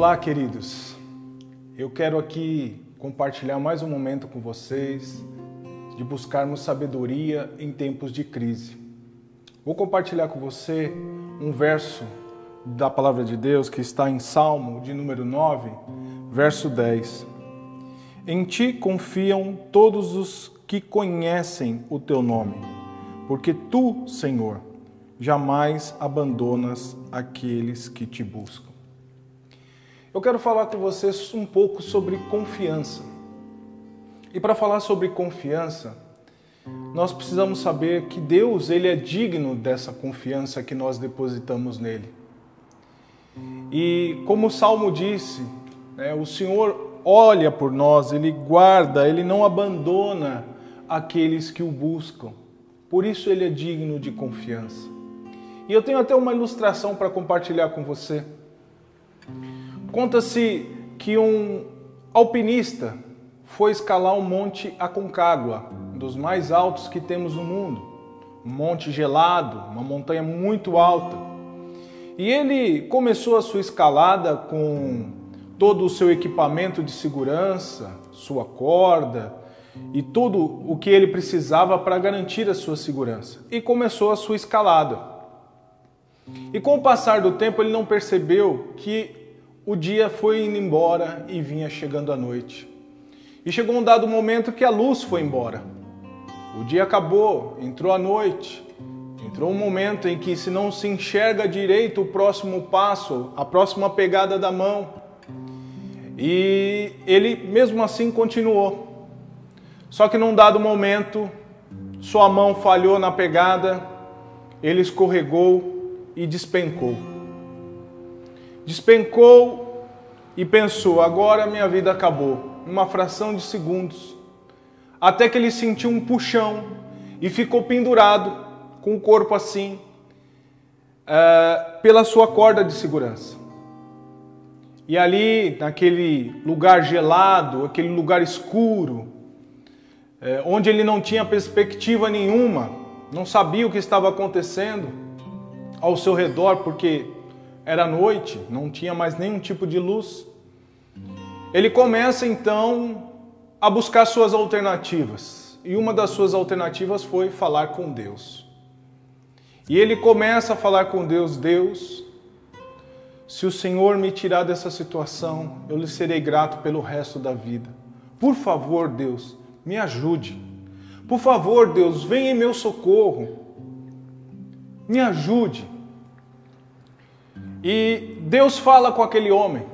Olá, queridos. Eu quero aqui compartilhar mais um momento com vocês de buscarmos sabedoria em tempos de crise. Vou compartilhar com você um verso da palavra de Deus que está em Salmo de número 9, verso 10. Em ti confiam todos os que conhecem o teu nome, porque tu, Senhor, jamais abandonas aqueles que te buscam. Eu quero falar com vocês um pouco sobre confiança. E para falar sobre confiança, nós precisamos saber que Deus ele é digno dessa confiança que nós depositamos nele. E como o Salmo disse, né, o Senhor olha por nós, ele guarda, ele não abandona aqueles que o buscam. Por isso ele é digno de confiança. E eu tenho até uma ilustração para compartilhar com você. Conta-se que um alpinista foi escalar um monte Aconcagua, um dos mais altos que temos no mundo. Um monte gelado, uma montanha muito alta. E ele começou a sua escalada com todo o seu equipamento de segurança, sua corda e tudo o que ele precisava para garantir a sua segurança. E começou a sua escalada. E com o passar do tempo, ele não percebeu que o dia foi indo embora e vinha chegando a noite. E chegou um dado momento que a luz foi embora. O dia acabou, entrou a noite. Entrou um momento em que se não se enxerga direito o próximo passo, a próxima pegada da mão. E ele mesmo assim continuou. Só que num dado momento, sua mão falhou na pegada, ele escorregou e despencou despencou e pensou: agora minha vida acabou. Uma fração de segundos. Até que ele sentiu um puxão e ficou pendurado, com o corpo assim, uh, pela sua corda de segurança. E ali, naquele lugar gelado, aquele lugar escuro, uh, onde ele não tinha perspectiva nenhuma, não sabia o que estava acontecendo ao seu redor, porque era noite, não tinha mais nenhum tipo de luz. Ele começa então a buscar suas alternativas. E uma das suas alternativas foi falar com Deus. E ele começa a falar com Deus: Deus, se o Senhor me tirar dessa situação, eu lhe serei grato pelo resto da vida. Por favor, Deus, me ajude. Por favor, Deus, venha em meu socorro. Me ajude. E Deus fala com aquele homem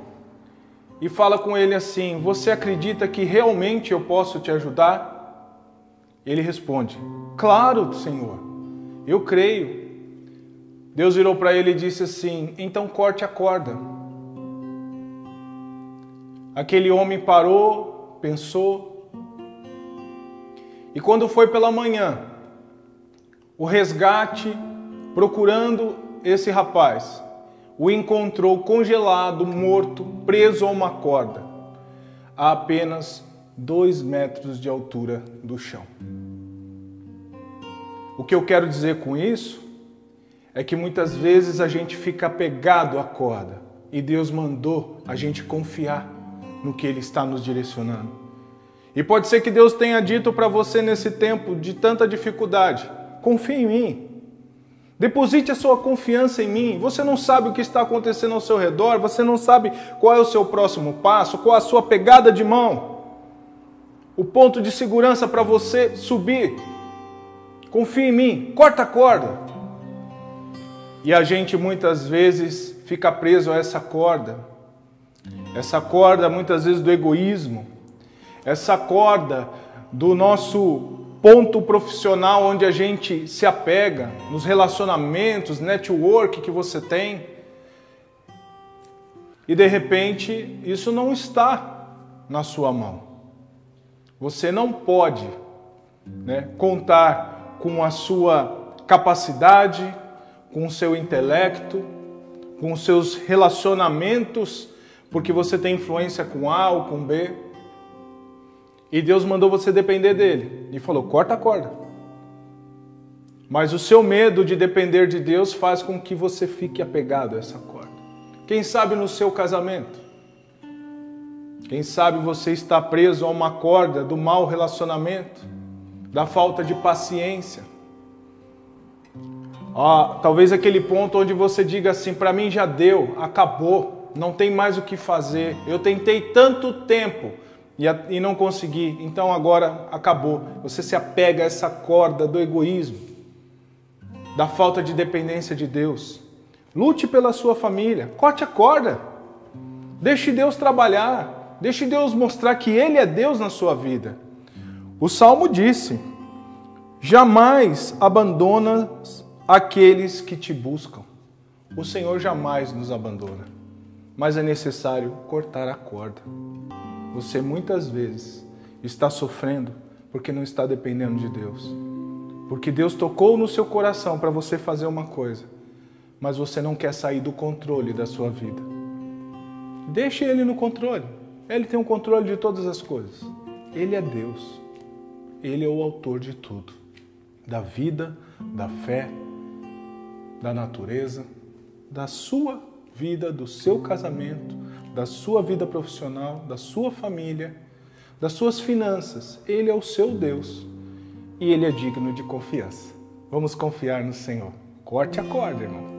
e fala com ele assim: Você acredita que realmente eu posso te ajudar? Ele responde: Claro, Senhor, eu creio. Deus virou para ele e disse assim: Então corte a corda. Aquele homem parou, pensou, e quando foi pela manhã, o resgate procurando esse rapaz, o encontrou congelado, morto, preso a uma corda, a apenas dois metros de altura do chão. O que eu quero dizer com isso é que muitas vezes a gente fica apegado à corda e Deus mandou a gente confiar no que Ele está nos direcionando. E pode ser que Deus tenha dito para você nesse tempo de tanta dificuldade: confie em mim, Deposite a sua confiança em mim. Você não sabe o que está acontecendo ao seu redor, você não sabe qual é o seu próximo passo, qual a sua pegada de mão, o ponto de segurança para você subir. Confie em mim, corta a corda. E a gente muitas vezes fica preso a essa corda, essa corda muitas vezes do egoísmo, essa corda do nosso ponto profissional onde a gente se apega, nos relacionamentos, network que você tem. E de repente isso não está na sua mão. Você não pode né, contar com a sua capacidade, com o seu intelecto, com os seus relacionamentos, porque você tem influência com A ou com B. E Deus mandou você depender dele. E falou: corta a corda. Mas o seu medo de depender de Deus faz com que você fique apegado a essa corda. Quem sabe no seu casamento? Quem sabe você está preso a uma corda do mau relacionamento, da falta de paciência. Ah, talvez aquele ponto onde você diga assim: para mim já deu, acabou, não tem mais o que fazer. Eu tentei tanto tempo e, não consegui, então agora acabou. Você se apega a essa corda do egoísmo, da falta de dependência de Deus. Lute pela sua família, corte a corda. Deixe Deus trabalhar, deixe Deus mostrar que Ele é Deus na sua vida. O salmo disse: Jamais abandonas aqueles que te buscam. O Senhor jamais nos abandona, mas é necessário cortar a corda. Você muitas vezes está sofrendo porque não está dependendo de Deus. Porque Deus tocou no seu coração para você fazer uma coisa, mas você não quer sair do controle da sua vida. Deixe Ele no controle. Ele tem o controle de todas as coisas. Ele é Deus. Ele é o autor de tudo: da vida, da fé, da natureza, da sua vida, do seu casamento, da sua vida profissional, da sua família, das suas finanças. Ele é o seu Deus e ele é digno de confiança. Vamos confiar no Senhor. Corte a corda, irmão.